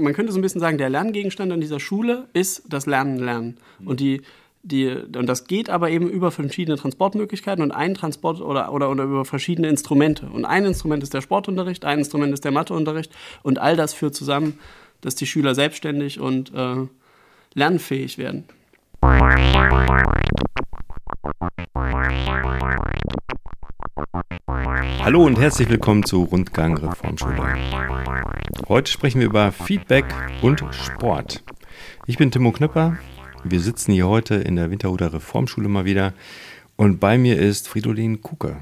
man könnte so ein bisschen sagen, der Lerngegenstand an dieser Schule ist das Lernen, Lernen. Und die, die, und das geht aber eben über verschiedene Transportmöglichkeiten und ein Transport oder, oder, oder über verschiedene Instrumente. Und ein Instrument ist der Sportunterricht, ein Instrument ist der Matheunterricht und all das führt zusammen, dass die Schüler selbstständig und äh, lernfähig werden. Hallo und herzlich willkommen zu Rundgang Reformschule. Heute sprechen wir über Feedback und Sport. Ich bin Timo Knüpper. Wir sitzen hier heute in der Winterhuder Reformschule mal wieder und bei mir ist Fridolin Kuke.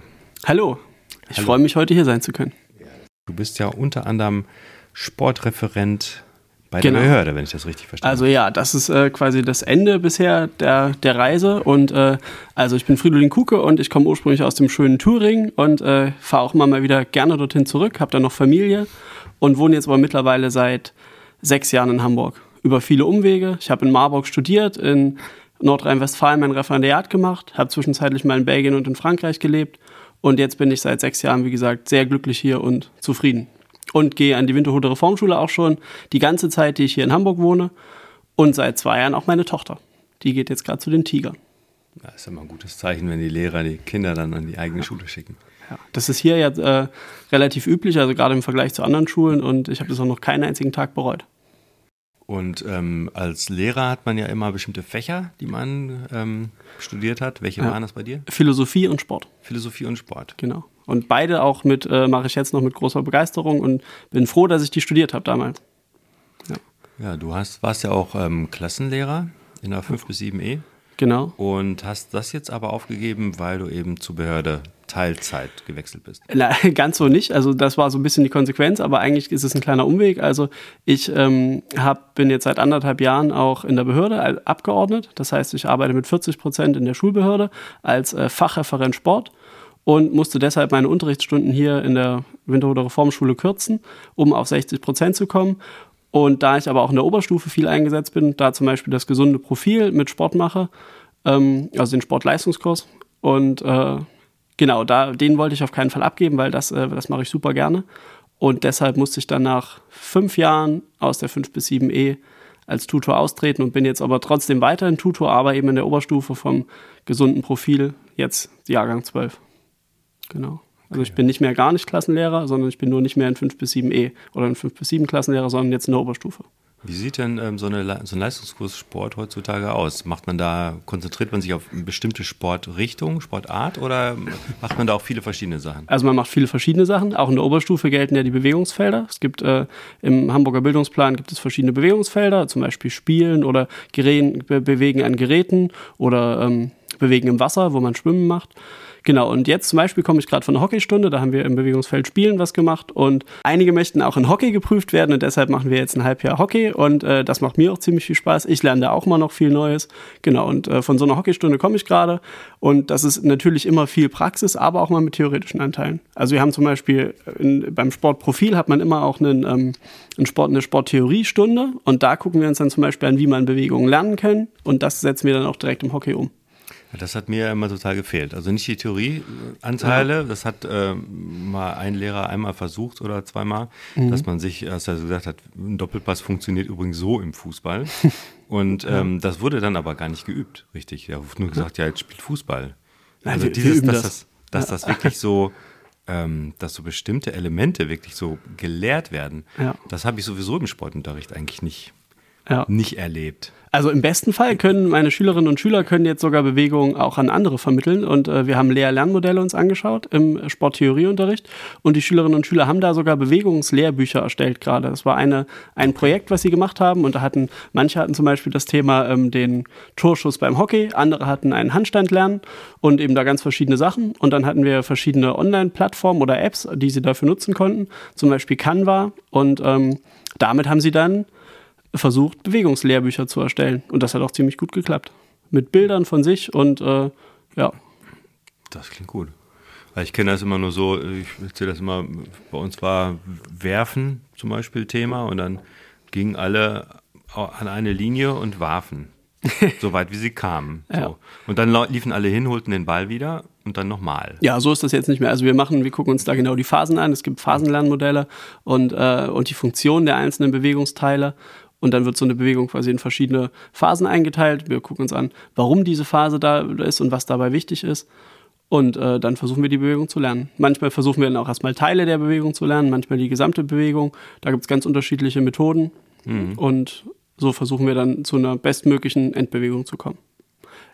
Hallo, ich freue mich heute hier sein zu können. Du bist ja unter anderem Sportreferent bei genau. der Behörde, wenn ich das richtig verstehe. Also ja, das ist äh, quasi das Ende bisher der, der Reise. Und äh, also ich bin Fridolin Kuke und ich komme ursprünglich aus dem schönen Thüringen und äh, fahre auch immer mal wieder gerne dorthin zurück, habe da noch Familie und wohne jetzt aber mittlerweile seit sechs Jahren in Hamburg. Über viele Umwege. Ich habe in Marburg studiert, in Nordrhein-Westfalen mein Referendariat gemacht, habe zwischenzeitlich mal in Belgien und in Frankreich gelebt und jetzt bin ich seit sechs Jahren, wie gesagt, sehr glücklich hier und zufrieden und gehe an die Winterhude Reformschule auch schon die ganze Zeit, die ich hier in Hamburg wohne. Und seit zwei Jahren auch meine Tochter. Die geht jetzt gerade zu den Tigern. Das ist immer ein gutes Zeichen, wenn die Lehrer die Kinder dann an die eigene Schule schicken. Ja, das ist hier ja äh, relativ üblich, also gerade im Vergleich zu anderen Schulen. Und ich habe das auch noch keinen einzigen Tag bereut. Und ähm, als Lehrer hat man ja immer bestimmte Fächer, die man ähm, studiert hat. Welche ja. waren das bei dir? Philosophie und Sport. Philosophie und Sport. Genau. Und beide auch mit, äh, mache ich jetzt noch mit großer Begeisterung und bin froh, dass ich die studiert habe damals. Ja, ja du hast, warst ja auch ähm, Klassenlehrer in der 5 bis 7 E. Genau. Und hast das jetzt aber aufgegeben, weil du eben zur Behörde Teilzeit gewechselt bist? Na, ganz so nicht. Also das war so ein bisschen die Konsequenz, aber eigentlich ist es ein kleiner Umweg. Also ich ähm, hab, bin jetzt seit anderthalb Jahren auch in der Behörde abgeordnet. Das heißt, ich arbeite mit 40 Prozent in der Schulbehörde als äh, Fachreferent Sport und musste deshalb meine Unterrichtsstunden hier in der Winterhuder Reformschule kürzen, um auf 60 Prozent zu kommen. Und da ich aber auch in der Oberstufe viel eingesetzt bin, da zum Beispiel das gesunde Profil mit Sport mache, ähm, also den Sportleistungskurs. Und äh, genau, da, den wollte ich auf keinen Fall abgeben, weil das, äh, das mache ich super gerne. Und deshalb musste ich dann nach fünf Jahren aus der 5 bis 7e als Tutor austreten und bin jetzt aber trotzdem weiterhin Tutor, aber eben in der Oberstufe vom gesunden Profil, jetzt Jahrgang 12. Genau. Also ich bin nicht mehr gar nicht Klassenlehrer, sondern ich bin nur nicht mehr in 5 bis 7e oder in 5 bis 7 Klassenlehrer, sondern jetzt in der Oberstufe. Wie sieht denn ähm, so, eine, so ein Leistungskurs Sport heutzutage aus? Macht man da, konzentriert man sich auf eine bestimmte Sportrichtung, Sportart oder macht man da auch viele verschiedene Sachen? Also man macht viele verschiedene Sachen. Auch in der Oberstufe gelten ja die Bewegungsfelder. Es gibt äh, im Hamburger Bildungsplan gibt es verschiedene Bewegungsfelder, zum Beispiel Spielen oder Gerä Bewegen an Geräten oder ähm, Bewegen im Wasser, wo man Schwimmen macht. Genau, und jetzt zum Beispiel komme ich gerade von einer Hockeystunde, da haben wir im Bewegungsfeld Spielen was gemacht und einige möchten auch in Hockey geprüft werden und deshalb machen wir jetzt ein Halbjahr Hockey und äh, das macht mir auch ziemlich viel Spaß. Ich lerne da auch mal noch viel Neues. Genau, und äh, von so einer Hockeystunde komme ich gerade und das ist natürlich immer viel Praxis, aber auch mal mit theoretischen Anteilen. Also wir haben zum Beispiel in, beim Sportprofil hat man immer auch einen, ähm, einen Sport, eine Sporttheoriestunde und da gucken wir uns dann zum Beispiel an, wie man Bewegungen lernen kann und das setzen wir dann auch direkt im Hockey um. Das hat mir immer total gefehlt. Also nicht die Theorieanteile, ja. das hat äh, mal ein Lehrer einmal versucht oder zweimal, mhm. dass man sich, als er so gesagt hat, ein Doppelpass funktioniert übrigens so im Fußball. Und ähm, ja. das wurde dann aber gar nicht geübt, richtig. Er hat nur gesagt, ja, jetzt spielt Fußball. Also wir, dieses, wir dass, das, dass das wirklich so, ähm, dass so bestimmte Elemente wirklich so gelehrt werden, ja. das habe ich sowieso im Sportunterricht eigentlich nicht, nicht erlebt. Also im besten Fall können meine Schülerinnen und Schüler können jetzt sogar Bewegungen auch an andere vermitteln. Und äh, wir haben Lehr-Lernmodelle uns angeschaut im Sporttheorieunterricht. Und die Schülerinnen und Schüler haben da sogar Bewegungslehrbücher erstellt gerade. Das war eine, ein Projekt, was sie gemacht haben. Und da hatten, manche hatten zum Beispiel das Thema ähm, den Torschuss beim Hockey, andere hatten einen Handstand lernen und eben da ganz verschiedene Sachen. Und dann hatten wir verschiedene Online-Plattformen oder Apps, die sie dafür nutzen konnten. Zum Beispiel Canva. Und ähm, damit haben sie dann versucht, Bewegungslehrbücher zu erstellen. Und das hat auch ziemlich gut geklappt. Mit Bildern von sich und äh, ja. Das klingt gut. Ich kenne das immer nur so, ich erzähle das immer, bei uns war Werfen zum Beispiel Thema und dann gingen alle an eine Linie und warfen. so weit wie sie kamen. So. Ja. Und dann liefen alle hin, holten den Ball wieder und und dann nochmal. Ja, so ist das jetzt nicht mehr. Also wir machen, wir gucken uns da genau die Phasen an. Es gibt Phasenlernmodelle und, äh, und die Funktion der einzelnen Bewegungsteile. Und dann wird so eine Bewegung quasi in verschiedene Phasen eingeteilt. Wir gucken uns an, warum diese Phase da ist und was dabei wichtig ist. Und äh, dann versuchen wir die Bewegung zu lernen. Manchmal versuchen wir dann auch erstmal Teile der Bewegung zu lernen, manchmal die gesamte Bewegung. Da gibt es ganz unterschiedliche Methoden. Mhm. Und so versuchen wir dann zu einer bestmöglichen Endbewegung zu kommen.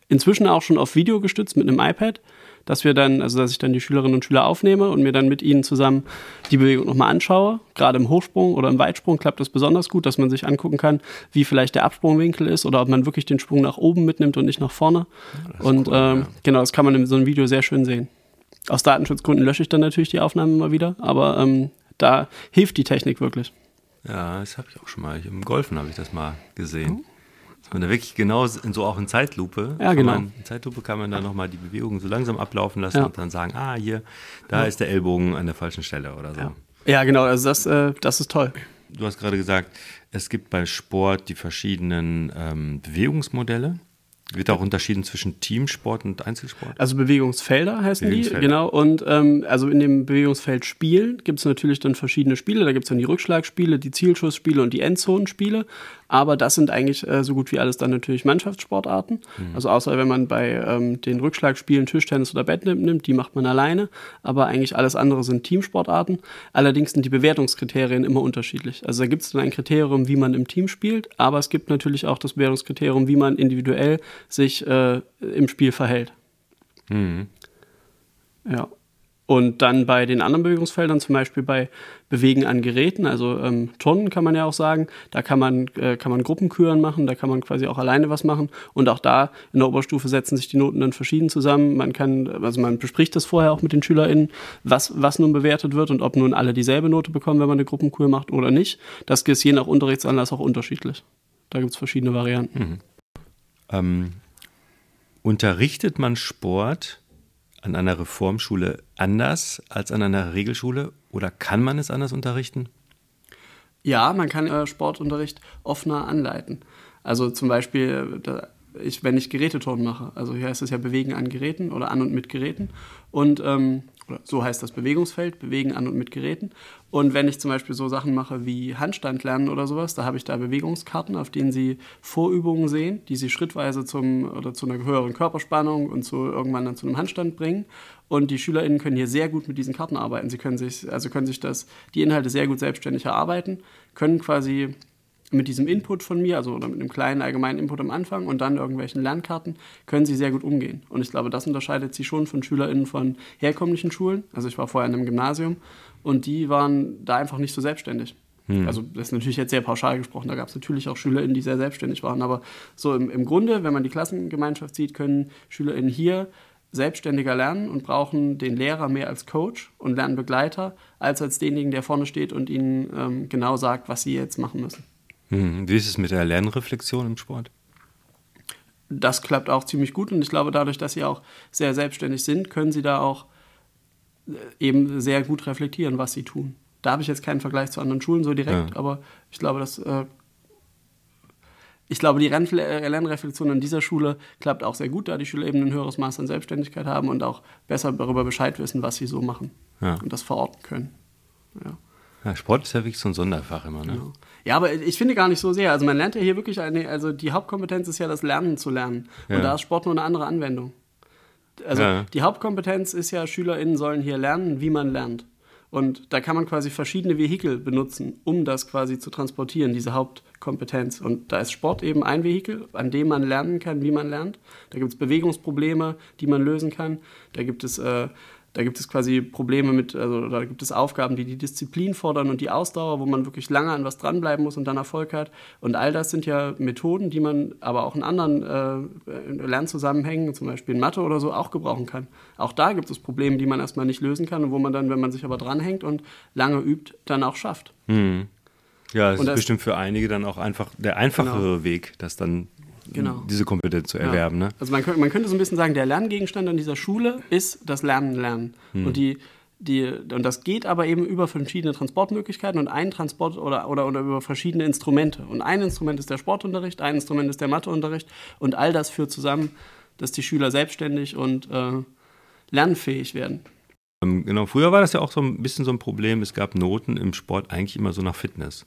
Inzwischen auch schon auf Video gestützt mit einem iPad dass wir dann, also dass ich dann die Schülerinnen und Schüler aufnehme und mir dann mit ihnen zusammen die Bewegung nochmal anschaue. Gerade im Hochsprung oder im Weitsprung klappt das besonders gut, dass man sich angucken kann, wie vielleicht der Absprungwinkel ist oder ob man wirklich den Sprung nach oben mitnimmt und nicht nach vorne. Und cool, ähm, ja. genau, das kann man in so einem Video sehr schön sehen. Aus Datenschutzgründen lösche ich dann natürlich die Aufnahmen immer wieder, aber ähm, da hilft die Technik wirklich. Ja, das habe ich auch schon mal. Im Golfen habe ich das mal gesehen. Oh. Und da wirklich genau in, so auch in Zeitlupe. Ja, genau. Man, in Zeitlupe kann man dann nochmal die Bewegung so langsam ablaufen lassen ja. und dann sagen, ah, hier, da ja. ist der Ellbogen an der falschen Stelle oder so. Ja, ja genau, also das, äh, das ist toll. Du hast gerade gesagt, es gibt bei Sport die verschiedenen ähm, Bewegungsmodelle. Wird auch unterschieden zwischen Teamsport und Einzelsport? Also Bewegungsfelder heißen Bewegungsfelder. die, genau. Und ähm, also in dem Bewegungsfeld Spielen gibt es natürlich dann verschiedene Spiele. Da gibt es dann die Rückschlagspiele, die Zielschussspiele und die Endzonenspiele. Aber das sind eigentlich äh, so gut wie alles dann natürlich Mannschaftssportarten. Mhm. Also außer wenn man bei ähm, den Rückschlagspielen Tischtennis oder Badminton nimmt, die macht man alleine. Aber eigentlich alles andere sind Teamsportarten. Allerdings sind die Bewertungskriterien immer unterschiedlich. Also da gibt es dann ein Kriterium, wie man im Team spielt, aber es gibt natürlich auch das Bewertungskriterium, wie man individuell sich äh, im Spiel verhält. Mhm. Ja. Und dann bei den anderen Bewegungsfeldern, zum Beispiel bei Bewegen an Geräten, also ähm, Turnen kann man ja auch sagen, da kann man, äh, kann man Gruppenküren machen, da kann man quasi auch alleine was machen. Und auch da in der Oberstufe setzen sich die Noten dann verschieden zusammen. Man kann, also man bespricht das vorher auch mit den SchülerInnen, was, was nun bewertet wird und ob nun alle dieselbe Note bekommen, wenn man eine Gruppenkür macht oder nicht. Das ist je nach Unterrichtsanlass auch unterschiedlich. Da gibt es verschiedene Varianten. Mhm. Ähm, unterrichtet man Sport an einer Reformschule anders als an einer Regelschule oder kann man es anders unterrichten? Ja, man kann äh, Sportunterricht offener anleiten. Also zum Beispiel, da, ich, wenn ich Geräteturnen mache, also hier heißt es ja Bewegen an Geräten oder an und mit Geräten. Und ähm, so heißt das Bewegungsfeld, Bewegen an und mit Geräten. Und wenn ich zum Beispiel so Sachen mache wie Handstand lernen oder sowas, da habe ich da Bewegungskarten, auf denen Sie Vorübungen sehen, die Sie schrittweise zum, oder zu einer höheren Körperspannung und zu, irgendwann dann zu einem Handstand bringen. Und die SchülerInnen können hier sehr gut mit diesen Karten arbeiten. Sie können sich, also können sich das, die Inhalte sehr gut selbstständig erarbeiten, können quasi mit diesem Input von mir, also oder mit einem kleinen allgemeinen Input am Anfang und dann irgendwelchen Lernkarten, können sie sehr gut umgehen. Und ich glaube, das unterscheidet sie schon von SchülerInnen von herkömmlichen Schulen. Also ich war vorher in einem Gymnasium und die waren da einfach nicht so selbstständig. Hm. Also das ist natürlich jetzt sehr pauschal gesprochen, da gab es natürlich auch SchülerInnen, die sehr selbstständig waren, aber so im, im Grunde, wenn man die Klassengemeinschaft sieht, können SchülerInnen hier selbstständiger lernen und brauchen den Lehrer mehr als Coach und Lernbegleiter, als als denjenigen, der vorne steht und ihnen ähm, genau sagt, was sie jetzt machen müssen. Hm. Wie ist es mit der Lernreflexion im Sport? Das klappt auch ziemlich gut und ich glaube, dadurch, dass sie auch sehr selbstständig sind, können sie da auch äh, eben sehr gut reflektieren, was sie tun. Da habe ich jetzt keinen Vergleich zu anderen Schulen so direkt, ja. aber ich glaube, dass äh, ich glaube, die äh, Lernreflexion an dieser Schule klappt auch sehr gut, da die Schüler eben ein höheres Maß an Selbstständigkeit haben und auch besser darüber Bescheid wissen, was sie so machen ja. und das verorten können. Ja. Ja. Sport ist ja wirklich so ein Sonderfach immer, ne? Genau. Ja, aber ich finde gar nicht so sehr. Also man lernt ja hier wirklich eine, also die Hauptkompetenz ist ja das Lernen zu lernen. Und da ist Sport nur eine andere Anwendung. Also ja. die Hauptkompetenz ist ja, SchülerInnen sollen hier lernen, wie man lernt. Und da kann man quasi verschiedene Vehikel benutzen, um das quasi zu transportieren, diese Hauptkompetenz. Und da ist Sport eben ein Vehikel, an dem man lernen kann, wie man lernt. Da gibt es Bewegungsprobleme, die man lösen kann. Da gibt es äh, da gibt es quasi Probleme mit, also da gibt es Aufgaben, die die Disziplin fordern und die Ausdauer, wo man wirklich lange an was dranbleiben muss und dann Erfolg hat. Und all das sind ja Methoden, die man aber auch in anderen äh, Lernzusammenhängen, zum Beispiel in Mathe oder so, auch gebrauchen kann. Auch da gibt es Probleme, die man erstmal nicht lösen kann und wo man dann, wenn man sich aber dranhängt und lange übt, dann auch schafft. Hm. Ja, das und ist das, bestimmt für einige dann auch einfach der einfachere genau. Weg, das dann genau. diese Kompetenz zu erwerben. Ja. Ne? Also man, man könnte so ein bisschen sagen, der Lerngegenstand an dieser Schule ist das Lernen lernen. Hm. Und die die, und das geht aber eben über verschiedene Transportmöglichkeiten und ein Transport oder, oder, oder über verschiedene Instrumente. Und ein Instrument ist der Sportunterricht, ein Instrument ist der Matheunterricht und all das führt zusammen, dass die Schüler selbstständig und äh, lernfähig werden. Ähm, genau, früher war das ja auch so ein bisschen so ein Problem. Es gab Noten im Sport eigentlich immer so nach Fitness.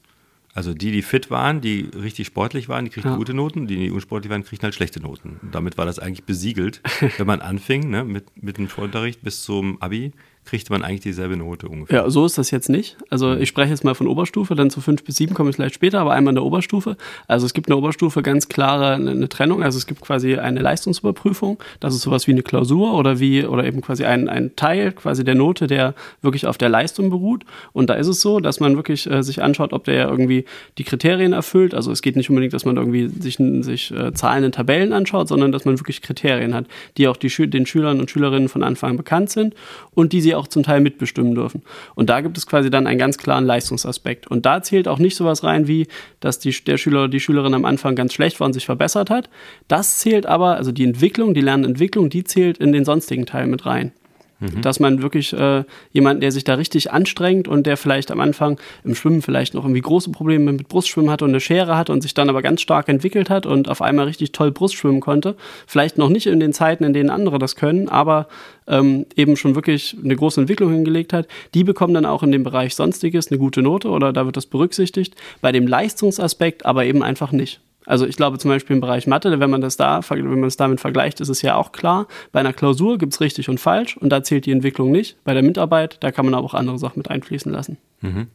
Also die, die fit waren, die richtig sportlich waren, die kriegten ja. gute Noten, die, die unsportlich waren, kriegten halt schlechte Noten. Und damit war das eigentlich besiegelt, wenn man anfing ne, mit, mit dem Sportunterricht bis zum Abi, kriegt man eigentlich dieselbe Note ungefähr. Ja, so ist das jetzt nicht. Also mhm. ich spreche jetzt mal von Oberstufe, dann zu fünf bis sieben komme ich vielleicht später, aber einmal in der Oberstufe. Also es gibt in der Oberstufe ganz klare eine, Trennung. Also es gibt quasi eine Leistungsüberprüfung. Das ist sowas wie eine Klausur oder wie, oder eben quasi ein, ein Teil quasi der Note, der wirklich auf der Leistung beruht. Und da ist es so, dass man wirklich äh, sich anschaut, ob der irgendwie die Kriterien erfüllt. Also es geht nicht unbedingt, dass man irgendwie sich, sich äh, Zahlen in Tabellen anschaut, sondern dass man wirklich Kriterien hat, die auch die, den Schülern und Schülerinnen von Anfang an bekannt sind und die sie auch zum Teil mitbestimmen dürfen. Und da gibt es quasi dann einen ganz klaren Leistungsaspekt. Und da zählt auch nicht sowas rein wie, dass die, der Schüler oder die Schülerin am Anfang ganz schlecht war und sich verbessert hat. Das zählt aber, also die Entwicklung, die Lernentwicklung, die zählt in den sonstigen Teil mit rein. Mhm. Dass man wirklich äh, jemanden, der sich da richtig anstrengt und der vielleicht am Anfang im Schwimmen vielleicht noch irgendwie große Probleme mit Brustschwimmen hatte und eine Schere hatte und sich dann aber ganz stark entwickelt hat und auf einmal richtig toll Brustschwimmen konnte. Vielleicht noch nicht in den Zeiten, in denen andere das können, aber ähm, eben schon wirklich eine große Entwicklung hingelegt hat. Die bekommen dann auch in dem Bereich Sonstiges eine gute Note oder da wird das berücksichtigt. Bei dem Leistungsaspekt aber eben einfach nicht. Also ich glaube zum Beispiel im Bereich Mathe, wenn man das da, wenn man es damit vergleicht, ist es ja auch klar. Bei einer Klausur gibt es richtig und falsch und da zählt die Entwicklung nicht. Bei der Mitarbeit, da kann man aber auch andere Sachen mit einfließen lassen. Mhm.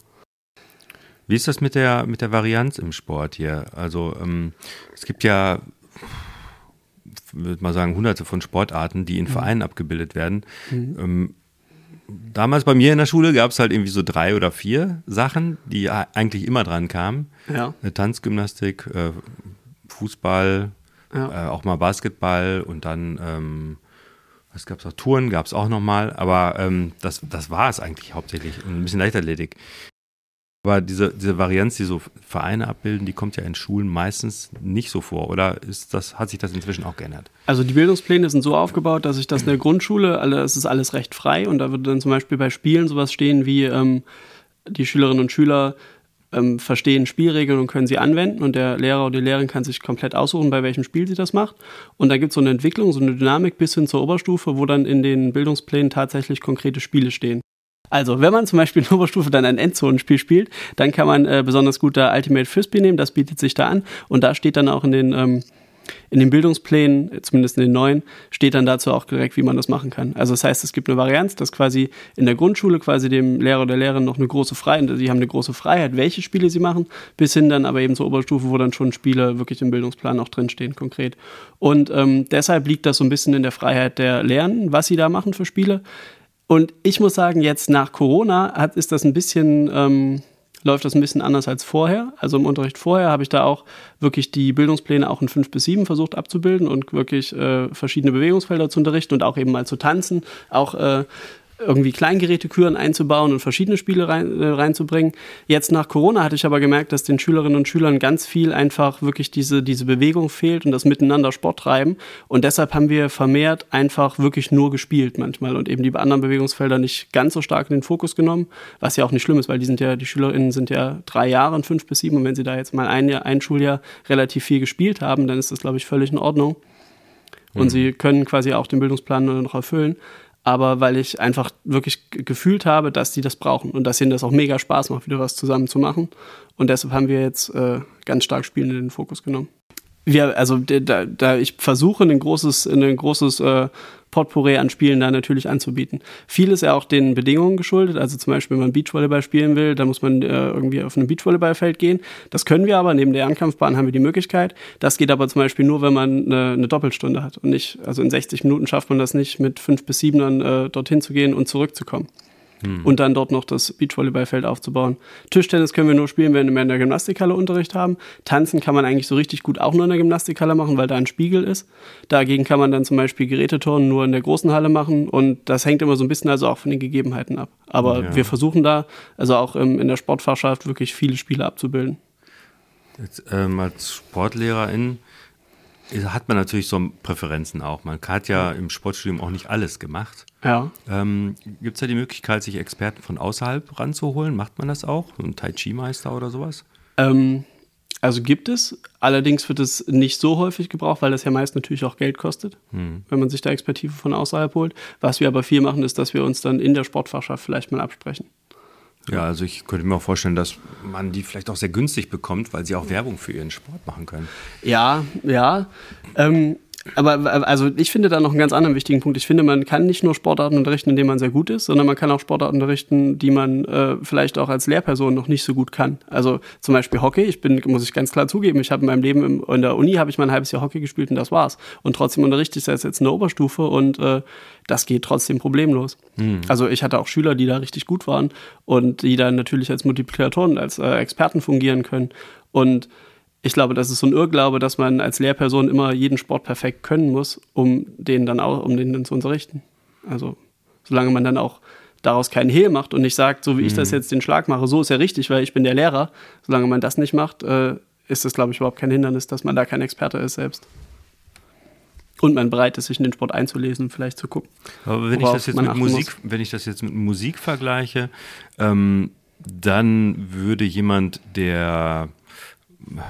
Wie ist das mit der, mit der Varianz im Sport hier? Also ähm, es gibt ja, würde mal sagen, hunderte von Sportarten, die in mhm. Vereinen abgebildet werden. Mhm. Ähm, damals bei mir in der Schule gab es halt irgendwie so drei oder vier Sachen, die eigentlich immer dran kamen. Ja. Tanzgymnastik, äh, Fußball, ja. äh, auch mal Basketball und dann, ähm, was gab es auch, Touren gab es auch nochmal, aber ähm, das, das war es eigentlich hauptsächlich und ein bisschen Leichtathletik. Aber diese, diese Varianz, die so Vereine abbilden, die kommt ja in Schulen meistens nicht so vor. Oder ist das, hat sich das inzwischen auch geändert? Also die Bildungspläne sind so aufgebaut, dass ich das in der Grundschule, alle, es ist alles recht frei und da würde dann zum Beispiel bei Spielen sowas stehen wie ähm, die Schülerinnen und Schüler ähm, verstehen Spielregeln und können sie anwenden und der Lehrer oder die Lehrerin kann sich komplett aussuchen, bei welchem Spiel sie das macht. Und dann gibt es so eine Entwicklung, so eine Dynamik bis hin zur Oberstufe, wo dann in den Bildungsplänen tatsächlich konkrete Spiele stehen. Also, wenn man zum Beispiel in Oberstufe dann ein Endzonenspiel spielt, dann kann man äh, besonders gut da Ultimate Frisbee nehmen, das bietet sich da an. Und da steht dann auch in den, ähm, in den Bildungsplänen, zumindest in den neuen, steht dann dazu auch direkt, wie man das machen kann. Also das heißt, es gibt eine Varianz, dass quasi in der Grundschule quasi dem Lehrer oder Lehrerin noch eine große Freiheit, sie haben eine große Freiheit, welche Spiele sie machen, bis hin dann aber eben zur Oberstufe, wo dann schon Spiele wirklich im Bildungsplan auch drinstehen, konkret. Und ähm, deshalb liegt das so ein bisschen in der Freiheit der Lernen, was sie da machen für Spiele. Und ich muss sagen, jetzt nach Corona hat, ist das ein bisschen, ähm, läuft das ein bisschen anders als vorher. Also im Unterricht vorher habe ich da auch wirklich die Bildungspläne auch in fünf bis sieben versucht abzubilden und wirklich äh, verschiedene Bewegungsfelder zu unterrichten und auch eben mal zu tanzen, auch äh, irgendwie Kleingeräteküren einzubauen und verschiedene Spiele rein, äh, reinzubringen. Jetzt nach Corona hatte ich aber gemerkt, dass den Schülerinnen und Schülern ganz viel einfach wirklich diese, diese Bewegung fehlt und das Miteinander Sport treiben. Und deshalb haben wir vermehrt einfach wirklich nur gespielt manchmal und eben die anderen Bewegungsfelder nicht ganz so stark in den Fokus genommen, was ja auch nicht schlimm ist, weil die sind ja, die SchülerInnen sind ja drei Jahre, fünf bis sieben und wenn sie da jetzt mal ein Jahr, ein Schuljahr relativ viel gespielt haben, dann ist das, glaube ich, völlig in Ordnung. Und mhm. sie können quasi auch den Bildungsplan noch erfüllen aber weil ich einfach wirklich gefühlt habe, dass die das brauchen und dass ihnen das auch mega Spaß macht, wieder was zusammen zu machen. Und deshalb haben wir jetzt äh, ganz stark Spielen in den Fokus genommen wir, also da, da ich versuche, ein großes, ein großes äh, Potpourri an Spielen da natürlich anzubieten. Viel ist ja auch den Bedingungen geschuldet. Also zum Beispiel, wenn man Beachvolleyball spielen will, dann muss man äh, irgendwie auf ein Beachvolleyballfeld gehen. Das können wir aber. Neben der Ankampfbahn haben wir die Möglichkeit. Das geht aber zum Beispiel nur, wenn man eine, eine Doppelstunde hat und nicht, also in 60 Minuten schafft man das nicht, mit fünf bis sieben äh, dorthin zu gehen und zurückzukommen hm. und dann dort noch das Beachvolleyballfeld aufzubauen. Tischtennis können wir nur spielen, wenn wir in der Gymnastikhalle Unterricht haben. Tanzen kann man eigentlich so richtig gut auch nur in der Gymnastikhalle machen, weil da ein Spiegel ist. Dagegen kann man dann zum Beispiel Geräteturnen nur in der großen Halle machen und das hängt immer so ein bisschen also auch von den Gegebenheiten ab. Aber ja. wir versuchen da, also auch in der Sportfachschaft, wirklich viele Spiele abzubilden. Jetzt, ähm, als Sportlehrerin hat man natürlich so Präferenzen auch. Man hat ja im Sportstudium auch nicht alles gemacht. Ja. Ähm, Gibt es da die Möglichkeit, sich Experten von außerhalb ranzuholen? Macht man das auch? Ein Tai Chi-Meister oder sowas? Ähm, Also gibt es, allerdings wird es nicht so häufig gebraucht, weil das ja meist natürlich auch Geld kostet, hm. wenn man sich da Expertise von außerhalb holt. Was wir aber viel machen, ist, dass wir uns dann in der Sportfachschaft vielleicht mal absprechen. Ja, also ich könnte mir auch vorstellen, dass man die vielleicht auch sehr günstig bekommt, weil sie auch Werbung für ihren Sport machen können. Ja, ja. Ähm, aber also ich finde da noch einen ganz anderen wichtigen Punkt. Ich finde, man kann nicht nur Sportarten unterrichten, in denen man sehr gut ist, sondern man kann auch Sportarten unterrichten, die man äh, vielleicht auch als Lehrperson noch nicht so gut kann. Also zum Beispiel Hockey. Ich bin, muss ich ganz klar zugeben, ich habe in meinem Leben im, in der Uni habe ich mal ein halbes Jahr Hockey gespielt und das war's. Und trotzdem unterrichte ich das jetzt in der Oberstufe und äh, das geht trotzdem problemlos. Mhm. Also ich hatte auch Schüler, die da richtig gut waren und die dann natürlich als Multiplikatoren, als äh, Experten fungieren können. Und ich glaube, das ist so ein Irrglaube, dass man als Lehrperson immer jeden Sport perfekt können muss, um den dann auch, um den dann zu unterrichten. Also, solange man dann auch daraus keinen Hehl macht und nicht sagt, so wie mhm. ich das mhm. jetzt den Schlag mache, so ist ja richtig, weil ich bin der Lehrer. Solange man das nicht macht, äh, ist das, glaube ich, überhaupt kein Hindernis, dass man da kein Experte ist selbst. Und man bereit ist, sich in den Sport einzulesen und vielleicht zu gucken. Aber wenn ich das jetzt mit Musik, muss. wenn ich das jetzt mit Musik vergleiche, ähm, dann würde jemand, der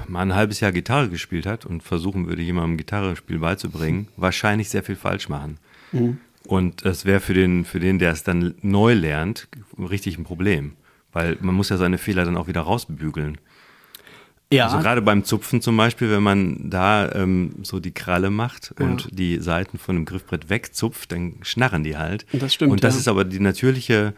mal ein halbes Jahr Gitarre gespielt hat und versuchen würde, jemandem Gitarrespiel beizubringen, wahrscheinlich sehr viel falsch machen. Mhm. Und das wäre für den, für den, der es dann neu lernt, richtig ein Problem. Weil man muss ja seine Fehler dann auch wieder rausbügeln. Ja. Also gerade beim Zupfen zum Beispiel, wenn man da ähm, so die Kralle macht ja. und die Seiten von dem Griffbrett wegzupft, dann schnarren die halt. Das stimmt. Und das ja. ist aber die natürliche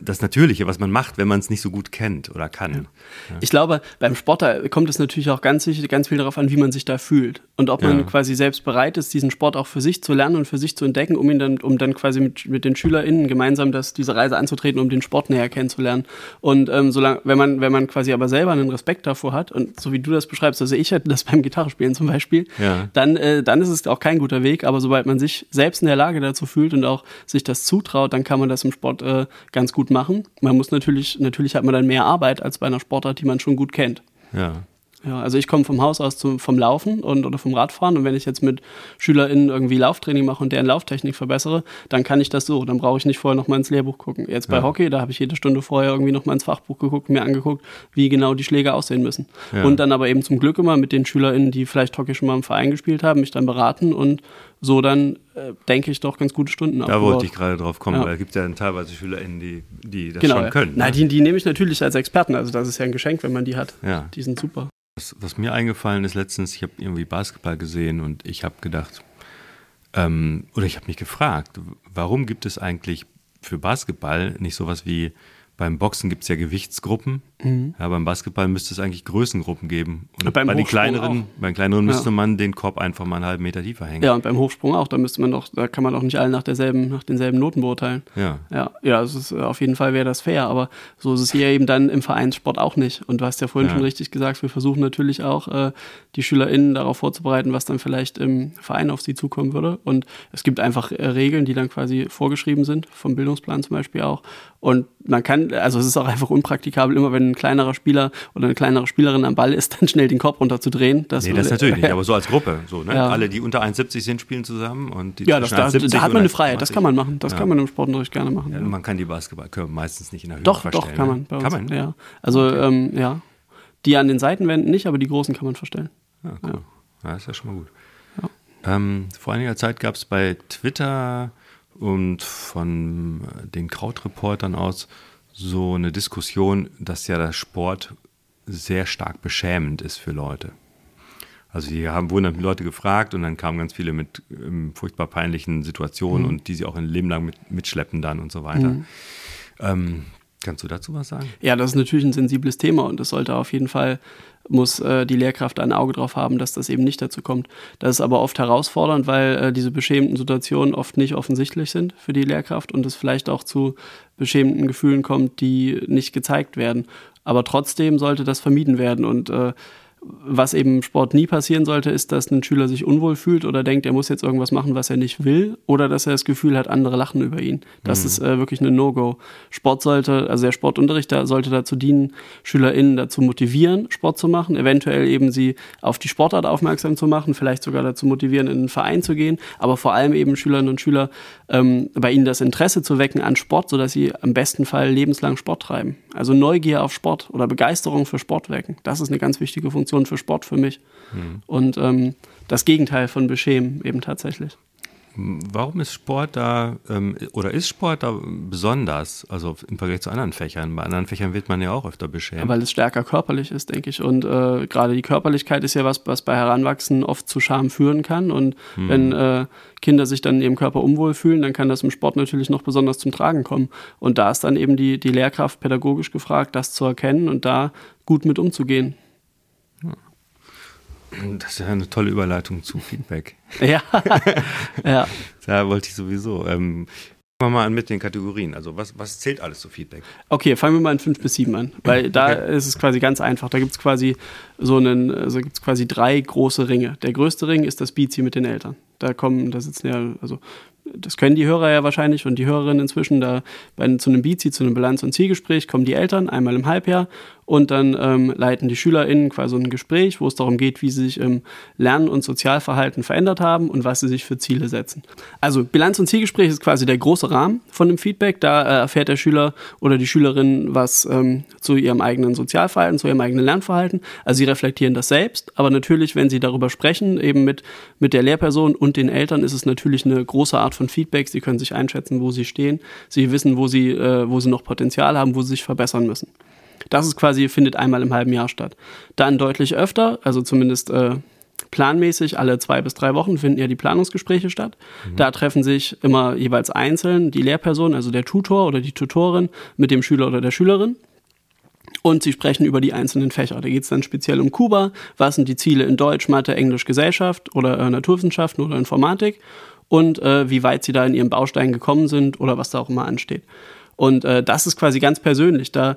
das Natürliche, was man macht, wenn man es nicht so gut kennt oder kann. Ja. Ja. Ich glaube, beim Sport kommt es natürlich auch ganz, ganz viel darauf an, wie man sich da fühlt. Und ob man ja. quasi selbst bereit ist, diesen Sport auch für sich zu lernen und für sich zu entdecken, um ihn dann, um dann quasi mit, mit den SchülerInnen gemeinsam das, diese Reise anzutreten, um den Sport näher kennenzulernen. Und ähm, solange, wenn man, wenn man quasi aber selber einen Respekt davor hat, und so wie du das beschreibst, also ich hätte das beim Gitarrespielen zum Beispiel, dann, äh, dann ist es auch kein guter Weg. Aber sobald man sich selbst in der Lage dazu fühlt und auch sich das zutraut, dann kann man das im Sport äh, ganz gut machen. Man muss natürlich, natürlich hat man dann mehr Arbeit als bei einer Sportart, die man schon gut kennt. Ja. Ja, also ich komme vom Haus aus zum, vom Laufen und oder vom Radfahren und wenn ich jetzt mit SchülerInnen irgendwie Lauftraining mache und deren Lauftechnik verbessere, dann kann ich das so. Dann brauche ich nicht vorher nochmal ins Lehrbuch gucken. Jetzt bei ja. Hockey, da habe ich jede Stunde vorher irgendwie nochmal ins Fachbuch geguckt, mir angeguckt, wie genau die Schläge aussehen müssen. Ja. Und dann aber eben zum Glück immer mit den SchülerInnen, die vielleicht Hockey schon mal im Verein gespielt haben, mich dann beraten und so dann, äh, denke ich, doch ganz gute Stunden Da wollte ich gerade drauf kommen, ja. weil es gibt ja dann teilweise SchülerInnen, die, die das genau, schon können. Nein, ne? die, die nehme ich natürlich als Experten. Also das ist ja ein Geschenk, wenn man die hat. Ja. Die sind super. Was, was mir eingefallen ist letztens, ich habe irgendwie Basketball gesehen und ich habe gedacht, ähm, oder ich habe mich gefragt, warum gibt es eigentlich für Basketball nicht sowas wie beim Boxen gibt es ja Gewichtsgruppen. Mhm. Ja, beim Basketball müsste es eigentlich Größengruppen geben. Und beim bei den kleineren, auch. bei den kleineren müsste ja. man den Korb einfach mal einen halben Meter tiefer hängen. Ja, und beim Hochsprung auch. Da müsste man doch, da kann man doch nicht alle nach derselben, nach denselben Noten beurteilen. Ja. Ja, ja, also ist, auf jeden Fall wäre das fair, aber so ist es hier eben dann im Vereinssport auch nicht. Und du hast ja vorhin ja. schon richtig gesagt, wir versuchen natürlich auch, äh, die SchülerInnen darauf vorzubereiten, was dann vielleicht im Verein auf sie zukommen würde. Und es gibt einfach äh, Regeln, die dann quasi vorgeschrieben sind, vom Bildungsplan zum Beispiel auch. Und man kann, also es ist auch einfach unpraktikabel, immer wenn ein kleinerer Spieler oder eine kleinere Spielerin am Ball ist, dann schnell den Korb runterzudrehen. Das nee, das natürlich nicht, aber so als Gruppe. So, ne? Ja. Alle, die unter 1,70 sind, spielen zusammen. Und die ja, das, da, da hat man eine Freiheit, das kann man machen. Das ja. kann man im Sportunterricht gerne machen. Ja, man kann die Basketballkörbe meistens nicht in der Höhe doch, verstellen. Doch, kann man. Ne? Kann man? Ja. Also, okay. ähm, ja. Die an den Seitenwänden nicht, aber die großen kann man verstellen. Ja, cool. Ja, ist ja schon mal gut. Ähm, vor einiger Zeit gab es bei Twitter und von den Krautreportern aus so eine Diskussion, dass ja der Sport sehr stark beschämend ist für Leute. Also hier haben wurden dann Leute gefragt und dann kamen ganz viele mit ähm, furchtbar peinlichen Situationen mhm. und die sie auch ein Leben lang mit, mitschleppen dann und so weiter. Mhm. Ähm, kannst du dazu was sagen? Ja, das ist natürlich ein sensibles Thema und das sollte auf jeden Fall muss äh, die Lehrkraft ein Auge drauf haben, dass das eben nicht dazu kommt. Das ist aber oft herausfordernd, weil äh, diese beschämenden Situationen oft nicht offensichtlich sind für die Lehrkraft und es vielleicht auch zu beschämenden Gefühlen kommt, die nicht gezeigt werden. Aber trotzdem sollte das vermieden werden und äh, was eben im Sport nie passieren sollte, ist, dass ein Schüler sich unwohl fühlt oder denkt, er muss jetzt irgendwas machen, was er nicht will, oder dass er das Gefühl hat, andere lachen über ihn. Das mhm. ist äh, wirklich eine No-Go. Sport sollte, also der Sportunterricht da sollte dazu dienen, SchülerInnen dazu motivieren, Sport zu machen, eventuell eben sie auf die Sportart aufmerksam zu machen, vielleicht sogar dazu motivieren, in einen Verein zu gehen, aber vor allem eben Schülerinnen und Schüler ähm, bei ihnen das Interesse zu wecken an Sport, sodass sie am besten Fall lebenslang Sport treiben. Also Neugier auf Sport oder Begeisterung für Sport wecken. Das ist eine ganz wichtige Funktion Funktion für Sport für mich. Mhm. Und ähm, das Gegenteil von Beschämen eben tatsächlich. Warum ist Sport da ähm, oder ist Sport da besonders, also im Vergleich zu anderen Fächern? Bei anderen Fächern wird man ja auch öfter beschämt. Weil es stärker körperlich ist, denke ich. Und äh, gerade die Körperlichkeit ist ja was, was bei Heranwachsen oft zu Scham führen kann. Und hm. wenn äh, Kinder sich dann in ihrem Körper unwohl fühlen, dann kann das im Sport natürlich noch besonders zum Tragen kommen. Und da ist dann eben die, die Lehrkraft pädagogisch gefragt, das zu erkennen und da gut mit umzugehen. Das ist ja eine tolle Überleitung zu Feedback. ja. ja. Da wollte ich sowieso. Ähm, Fangen wir mal an mit den Kategorien. Also was, was zählt alles zu Feedback? Okay, fangen wir mal in 5 bis 7 an. Weil da okay. ist es quasi ganz einfach. Da gibt es quasi so einen, also gibt's quasi drei große Ringe. Der größte Ring ist das Bizi mit den Eltern. Da kommen, da sitzen ja, also das können die Hörer ja wahrscheinlich und die Hörerinnen inzwischen, da bei, zu einem Bizi, zu einem Bilanz- und Zielgespräch kommen die Eltern einmal im Halbjahr und dann ähm, leiten die SchülerInnen quasi ein Gespräch, wo es darum geht, wie sie sich im Lernen und Sozialverhalten verändert haben und was sie sich für Ziele setzen. Also Bilanz- und Zielgespräch ist quasi der große Rahmen von dem Feedback. Da äh, erfährt der Schüler oder die Schülerin was ähm, zu ihrem eigenen Sozialverhalten, zu ihrem eigenen Lernverhalten. Also sie reflektieren das selbst, aber natürlich, wenn sie darüber sprechen, eben mit, mit der Lehrperson und den Eltern, ist es natürlich eine große Art von Feedback. Sie können sich einschätzen, wo sie stehen. Sie wissen, wo sie, äh, wo sie noch Potenzial haben, wo sie sich verbessern müssen. Das ist quasi, findet einmal im halben Jahr statt. Dann deutlich öfter, also zumindest äh, planmäßig, alle zwei bis drei Wochen finden ja die Planungsgespräche statt. Mhm. Da treffen sich immer jeweils einzeln die Lehrperson, also der Tutor oder die Tutorin mit dem Schüler oder der Schülerin. Und sie sprechen über die einzelnen Fächer. Da geht es dann speziell um Kuba. Was sind die Ziele in Deutsch, Mathe, Englisch, Gesellschaft oder äh, Naturwissenschaften oder Informatik? Und äh, wie weit sie da in ihren Bausteinen gekommen sind oder was da auch immer ansteht. Und äh, das ist quasi ganz persönlich. Da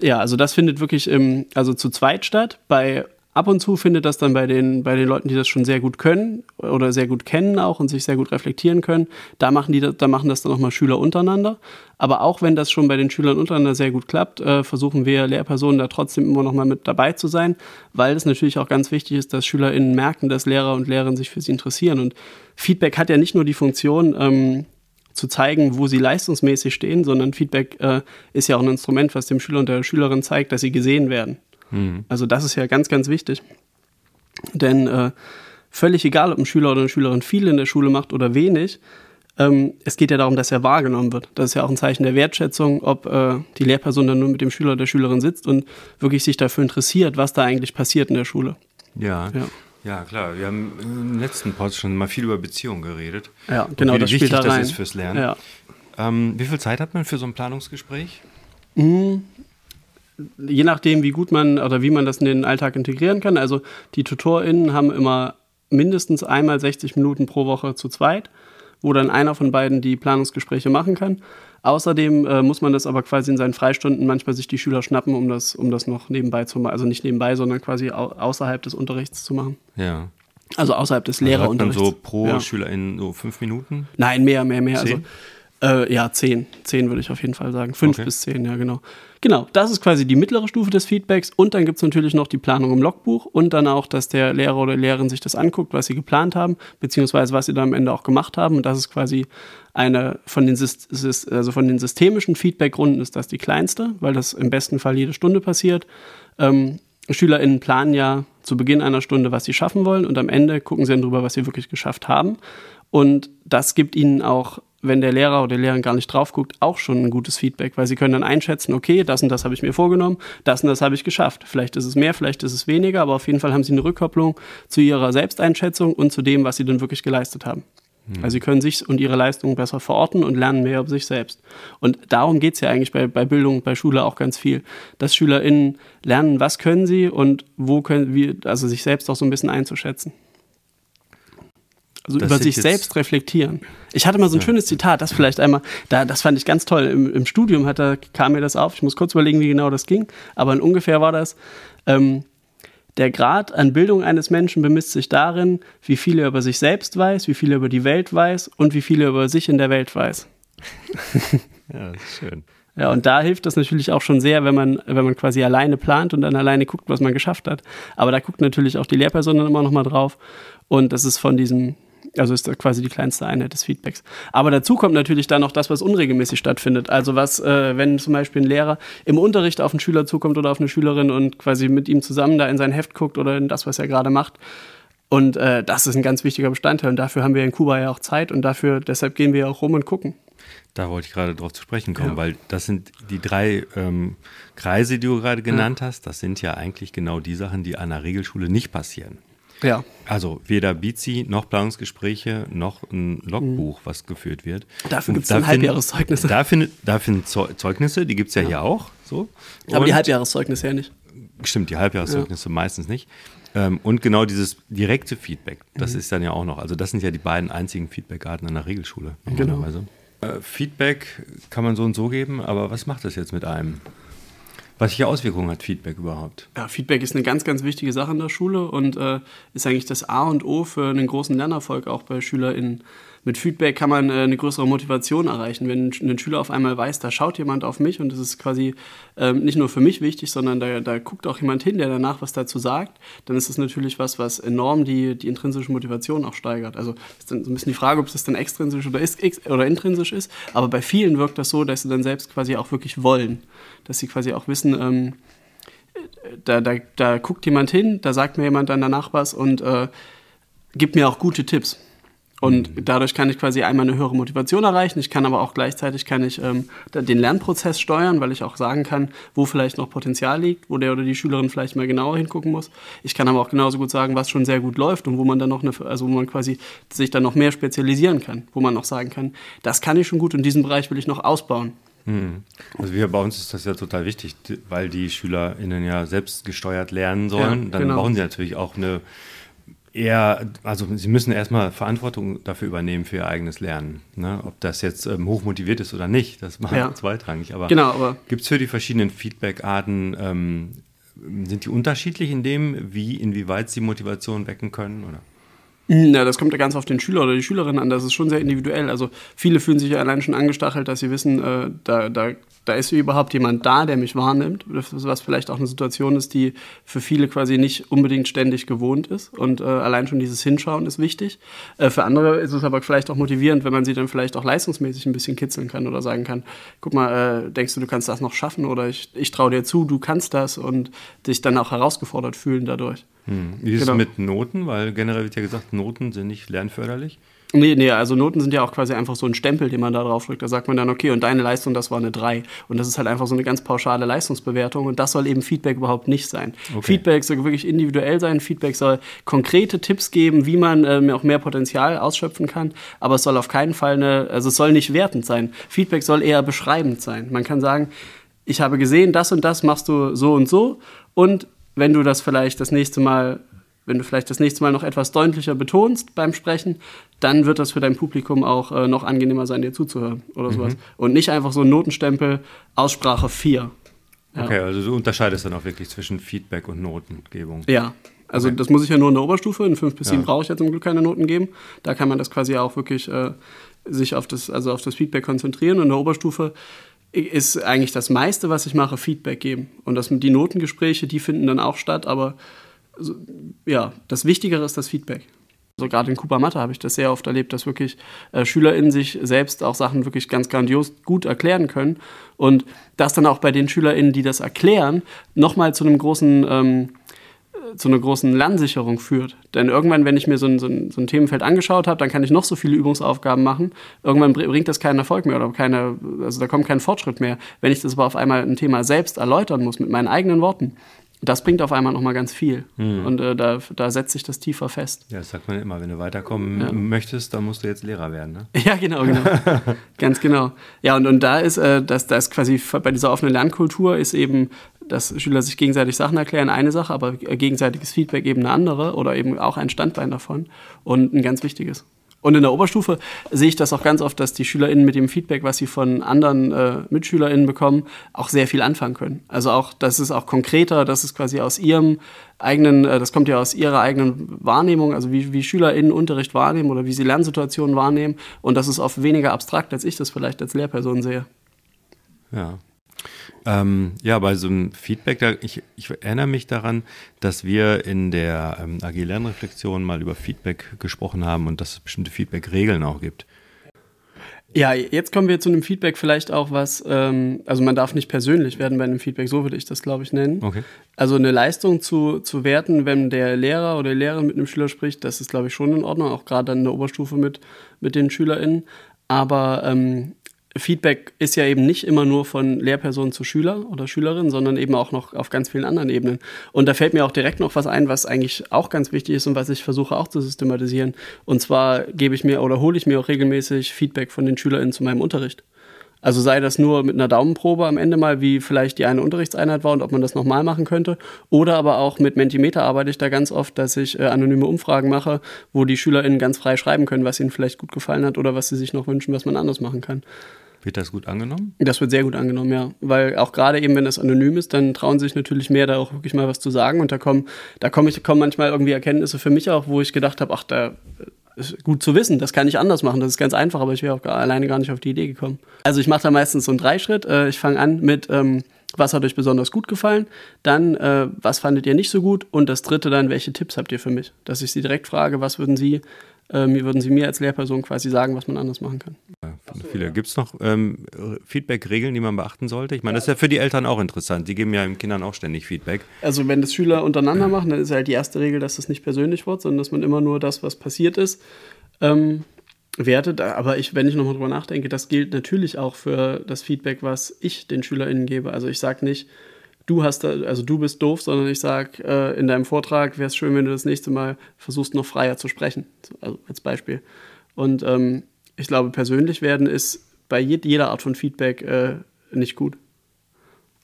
ja, also das findet wirklich im, also zu zweit statt. Bei ab und zu findet das dann bei den, bei den Leuten, die das schon sehr gut können oder sehr gut kennen auch und sich sehr gut reflektieren können, da machen die, da machen das dann nochmal Schüler untereinander. Aber auch wenn das schon bei den Schülern untereinander sehr gut klappt, äh, versuchen wir Lehrpersonen da trotzdem immer nochmal mit dabei zu sein, weil es natürlich auch ganz wichtig ist, dass SchülerInnen merken, dass Lehrer und Lehrerinnen sich für sie interessieren. Und Feedback hat ja nicht nur die Funktion, ähm, zu zeigen, wo sie leistungsmäßig stehen, sondern Feedback äh, ist ja auch ein Instrument, was dem Schüler und der Schülerin zeigt, dass sie gesehen werden. Mhm. Also das ist ja ganz, ganz wichtig. Denn äh, völlig egal, ob ein Schüler oder eine Schülerin viel in der Schule macht oder wenig, ähm, es geht ja darum, dass er wahrgenommen wird. Das ist ja auch ein Zeichen der Wertschätzung, ob äh, die Lehrperson dann nur mit dem Schüler oder der Schülerin sitzt und wirklich sich dafür interessiert, was da eigentlich passiert in der Schule. Ja. ja. Ja, klar. Wir haben im letzten Post schon mal viel über Beziehungen geredet. Ja, genau, das spielt da das ist fürs Lernen. Ja. Ähm, wie viel Zeit hat man für so ein Planungsgespräch? Mhm. Je nachdem, wie gut man oder wie man das in den Alltag integrieren kann. Also die TutorInnen haben immer mindestens einmal 60 Minuten pro Woche zu zweit, wo dann einer von beiden die Planungsgespräche machen kann. Außerdem äh, muss man das aber quasi in seinen Freistunden manchmal sich die Schüler schnappen, um das, um das noch nebenbei zu machen. Also nicht nebenbei, sondern quasi au außerhalb des Unterrichts zu machen. Ja. Also außerhalb des also Lehrerunterrichts. Dann so pro ja. Schüler in so fünf Minuten? Nein, mehr, mehr, mehr. Zehn? Also, äh, ja, zehn. Zehn würde ich auf jeden Fall sagen. Fünf okay. bis zehn, ja, genau. Genau, das ist quasi die mittlere Stufe des Feedbacks und dann gibt es natürlich noch die Planung im Logbuch und dann auch, dass der Lehrer oder Lehrerin sich das anguckt, was sie geplant haben, beziehungsweise was sie dann am Ende auch gemacht haben. Und das ist quasi eine von den, also von den systemischen Feedbackrunden ist das die kleinste, weil das im besten Fall jede Stunde passiert. Ähm, SchülerInnen planen ja zu Beginn einer Stunde, was sie schaffen wollen und am Ende gucken sie dann drüber, was sie wirklich geschafft haben. Und das gibt ihnen auch wenn der Lehrer oder die Lehrerin gar nicht drauf guckt, auch schon ein gutes Feedback, weil sie können dann einschätzen, okay, das und das habe ich mir vorgenommen, das und das habe ich geschafft. Vielleicht ist es mehr, vielleicht ist es weniger, aber auf jeden Fall haben sie eine Rückkopplung zu ihrer Selbsteinschätzung und zu dem, was sie dann wirklich geleistet haben. Mhm. Also sie können sich und ihre Leistungen besser verorten und lernen mehr über sich selbst. Und darum geht es ja eigentlich bei, bei Bildung, bei Schule auch ganz viel, dass SchülerInnen lernen, was können sie und wo können wir, also sich selbst auch so ein bisschen einzuschätzen. Also das über sich selbst reflektieren. Ich hatte mal so ein ja. schönes Zitat, das vielleicht einmal, da, das fand ich ganz toll. Im, im Studium hat, da, kam mir das auf. Ich muss kurz überlegen, wie genau das ging, aber in ungefähr war das. Ähm, der Grad an Bildung eines Menschen bemisst sich darin, wie viel er über sich selbst weiß, wie viel er über die Welt weiß und wie viel er über sich in der Welt weiß. ja, das ist schön. Ja, und da hilft das natürlich auch schon sehr, wenn man, wenn man quasi alleine plant und dann alleine guckt, was man geschafft hat. Aber da guckt natürlich auch die Lehrperson dann immer noch mal drauf. Und das ist von diesem Also ist das quasi die kleinste Einheit des Feedbacks. Aber dazu kommt natürlich dann noch das, was unregelmäßig stattfindet. Also was, äh, wenn zum Beispiel ein Lehrer im Unterricht auf einen Schüler zukommt oder auf eine Schülerin und quasi mit ihm zusammen da in sein Heft guckt oder in das, was er gerade macht. Und äh, das ist ein ganz wichtiger Bestandteil. Und dafür haben wir in Kuba ja auch Zeit und dafür, deshalb gehen wir ja auch rum und gucken. Da wollte ich gerade drauf zu sprechen kommen, ja. weil das sind die drei ähm, Kreise, die du gerade genannt ja. hast. Das sind ja eigentlich genau die Sachen, die an einer Regelschule nicht passieren. Ja. Also weder Bizi noch Planungsgespräche noch ein Logbuch, mhm. was geführt wird. Dafür gibt es dann Halbjahreszeugnisse. Da finden Zeugnisse, die gibt es ja, ja, hier auch. So. Und Aber die Halbjahreszeugnisse ja nicht. Stimmt, die Halbjahreszeugnisse ja. meistens nicht. Ähm, und genau dieses direkte Feedback, das mhm. ist dann ja auch noch. Also das sind ja die beiden einzigen Feedbackarten an der Regelschule. Genau. Äh, Feedback kann man so und so geben, aber was macht das jetzt mit einem? Welche Auswirkungen hat Feedback überhaupt? Ja, Feedback ist eine ganz, ganz wichtige Sache in der Schule und äh, ist eigentlich das A und O für einen großen Lernerfolg auch bei SchülerInnen mit Feedback kann man äh, eine größere Motivation erreichen. Wenn ein Schüler auf einmal weiß, da schaut jemand auf mich und das ist quasi ähm, nicht nur für mich wichtig, sondern da, da guckt auch jemand hin, der danach was dazu sagt, dann ist das natürlich was, was enorm die, die intrinsische Motivation auch steigert. Also ist dann so ein bisschen die Frage, ob das dann extrinsisch oder, ist, oder intrinsisch ist, aber bei vielen wirkt das so, dass sie dann selbst quasi auch wirklich wollen, dass sie quasi auch wissen, ähm, da, da, da guckt jemand hin, da sagt mir jemand dann danach was und äh, gibt mir auch gute Tipps. Und mhm. dadurch kann ich quasi einmal eine höhere Motivation erreichen. Ich kann aber auch gleichzeitig kann ich ähm, den Lernprozess steuern, weil ich auch sagen kann, wo vielleicht noch Potenzial liegt, wo der oder die Schülerin vielleicht mal genauer hingucken muss. Ich kann aber auch genauso gut sagen, was schon sehr gut läuft und wo man dann noch eine, also wo man quasi sich dann noch mehr spezialisieren kann, wo man noch sagen kann, das kann ich schon gut und diesen Bereich will ich noch ausbauen. Mhm. Also wir bei uns ist das ja total wichtig, weil die SchülerInnen ja selbst gesteuert lernen sollen. Ja, dann genau. brauchen sie natürlich auch eine eher, also sie müssen erstmal Verantwortung dafür übernehmen für ihr eigenes Lernen. Ne? Ob das jetzt ähm, hochmotiviert ist oder nicht, das macht ja. zweitrangig. Aber, genau, aber gibt es für die verschiedenen Feedback-Arten, ähm, sind die unterschiedlich in dem, wie, inwieweit sie Motivation wecken können? Oder? Ja, das kommt ja ganz auf den Schüler oder die Schülerin an. Das ist schon sehr individuell. Also viele fühlen sich ja allein schon angestachelt, dass sie wissen, äh, da, da da ist überhaupt jemand da, der mich wahrnimmt, was vielleicht auch eine Situation ist, die für viele quasi nicht unbedingt ständig gewohnt ist. Und äh, allein schon dieses Hinschauen ist wichtig. Äh, für andere ist es aber vielleicht auch motivierend, wenn man sie dann vielleicht auch leistungsmäßig ein bisschen kitzeln kann oder sagen kann, guck mal, äh, denkst du, du kannst das noch schaffen oder ich, ich traue dir zu, du kannst das und dich dann auch herausgefordert fühlen dadurch. Hm. Wie ist genau. es mit Noten? Weil generell wird ja gesagt, Noten sind nicht lernförderlich. Nee, nee, also Noten sind ja auch quasi einfach so ein Stempel, den man da drauf drückt. Da sagt man dann, okay, und deine Leistung, das war eine 3. Und das ist halt einfach so eine ganz pauschale Leistungsbewertung. Und das soll eben Feedback überhaupt nicht sein. Okay. Feedback soll wirklich individuell sein. Feedback soll konkrete Tipps geben, wie man ähm, auch mehr Potenzial ausschöpfen kann. Aber es soll auf keinen Fall eine, also es soll nicht wertend sein. Feedback soll eher beschreibend sein. Man kann sagen, ich habe gesehen, das und das machst du so und so. Und wenn du das vielleicht das nächste Mal wenn du vielleicht das nächste Mal noch etwas deutlicher betonst beim Sprechen, dann wird das für dein Publikum auch äh, noch angenehmer sein, dir zuzuhören oder mhm. sowas. Und nicht einfach so ein Notenstempel, Aussprache 4. Ja. Okay, also du unterscheidest dann auch wirklich zwischen Feedback und Notengebung. Ja, also okay. das muss ich ja nur in der Oberstufe. In 5 bis 7 ja. brauche ich ja zum Glück keine Noten geben. Da kann man das quasi auch wirklich äh, sich auf das, also auf das Feedback konzentrieren. Und in der Oberstufe ist eigentlich das meiste, was ich mache, Feedback geben. Und das, die Notengespräche, die finden dann auch statt, aber ja, das Wichtigere ist das Feedback. So gerade in Kuba Mathe habe ich das sehr oft erlebt, dass wirklich äh, SchülerInnen sich selbst auch Sachen wirklich ganz grandios gut erklären können und das dann auch bei den SchülerInnen, die das erklären, nochmal zu einem großen ähm, äh, zu einer großen Lernsicherung führt. Denn irgendwann, wenn ich mir so ein, so ein, so ein Themenfeld angeschaut habe, dann kann ich noch so viele Übungsaufgaben machen. Irgendwann bringt das keinen Erfolg mehr oder keine, also da kommt kein Fortschritt mehr. Wenn ich das aber auf einmal ein Thema selbst erläutern muss mit meinen eigenen Worten, das bringt auf einmal nochmal ganz viel. Mhm. Und äh, da, da setzt sich das tiefer fest. Ja, das sagt man immer, wenn du weiterkommen ja. möchtest, dann musst du jetzt Lehrer werden. Ne? Ja, genau, genau. ganz genau. Ja, und, und da ist, äh, das, das quasi bei dieser offenen Lernkultur ist eben, dass Schüler sich gegenseitig Sachen erklären, eine Sache, aber gegenseitiges Feedback eben eine andere oder eben auch ein Standbein davon und ein ganz wichtiges. Und in der Oberstufe sehe ich das auch ganz oft, dass die SchülerInnen mit dem Feedback, was sie von anderen äh, MitschülerInnen bekommen, auch sehr viel anfangen können. Also auch, das ist auch konkreter, das ist quasi aus ihrem eigenen, äh, das kommt ja aus ihrer eigenen Wahrnehmung, also wie, wie SchülerInnen Unterricht wahrnehmen oder wie sie Lernsituationen wahrnehmen. Und das ist oft weniger abstrakt, als ich das vielleicht als Lehrperson sehe. Ja. Ähm, ja, bei so einem Feedback, da, ich, ich, erinnere mich daran, dass wir in der ähm, AG Lernreflexion mal über Feedback gesprochen haben und dass es bestimmte Feedback-Regeln auch gibt. Ja, jetzt kommen wir zu einem Feedback vielleicht auch was, ähm, also man darf nicht persönlich werden bei einem Feedback, so würde ich das, glaube ich, nennen. Okay. Also eine Leistung zu, zu werten, wenn der Lehrer oder die Lehrerin mit einem Schüler spricht, das ist, glaube ich, schon in Ordnung, auch gerade dann in der Oberstufe mit, mit den SchülerInnen. Aber ähm, Feedback ist ja eben nicht immer nur von Lehrperson zu Schüler oder Schülerin, sondern eben auch noch auf ganz vielen anderen Ebenen. Und da fällt mir auch direkt noch was ein, was eigentlich auch ganz wichtig ist und was ich versuche auch zu systematisieren. Und zwar gebe ich mir oder hole ich mir auch regelmäßig Feedback von den SchülerInnen zu meinem Unterricht. Also sei das nur mit einer Daumenprobe am Ende mal, wie vielleicht die eine Unterrichtseinheit war und ob man das nochmal machen könnte. Oder aber auch mit Mentimeter arbeite ich da ganz oft, dass ich äh, anonyme Umfragen mache, wo die SchülerInnen ganz frei schreiben können, was ihnen vielleicht gut gefallen hat oder was sie sich noch wünschen, was man anders machen kann. Wird das gut angenommen? Das wird sehr gut angenommen, ja. Weil auch gerade eben, wenn das anonym ist, dann trauen sich natürlich mehr, da auch wirklich mal was zu sagen. Und da kommen, da komme ich, kommen manchmal irgendwie Erkenntnisse für mich auch, wo ich gedacht habe, ach, da ist gut zu wissen, das kann ich anders machen, das ist ganz einfach, aber ich wäre auch gar, alleine gar nicht auf die Idee gekommen. Also ich mache da meistens so einen Dreischritt. Äh, ich fange an mit, ähm, was hat euch besonders gut gefallen? Dann, äh, was fandet ihr nicht so gut? Und das dritte dann, welche Tipps habt ihr für mich? Dass ich sie direkt frage, was würden sie ähm, würden Sie mir als Lehrperson quasi sagen, was man anders machen kann? Ja, viele. Gibt es noch ähm, Feedback-Regeln, die man beachten sollte? Ich meine, das ist ja für die Eltern auch interessant. Die geben ja den Kindern auch ständig Feedback. Also wenn das Schüler untereinander machen, dann ist halt die erste Regel, dass das nicht persönlich wird, sondern dass man immer nur das, was passiert ist, ähm, wertet. Aber ich, wenn ich nochmal drüber nachdenke, das gilt natürlich auch für das Feedback, was ich den SchülerInnen gebe. Also ich sage nicht, du hast da, also du bist doof, sondern ich sage äh, in deinem Vortrag wäre es schön, wenn du das nächste Mal versuchst, noch freier zu sprechen. Also als Beispiel. Und ähm, ich glaube, persönlich werden ist bei jeder Art von Feedback äh, nicht gut.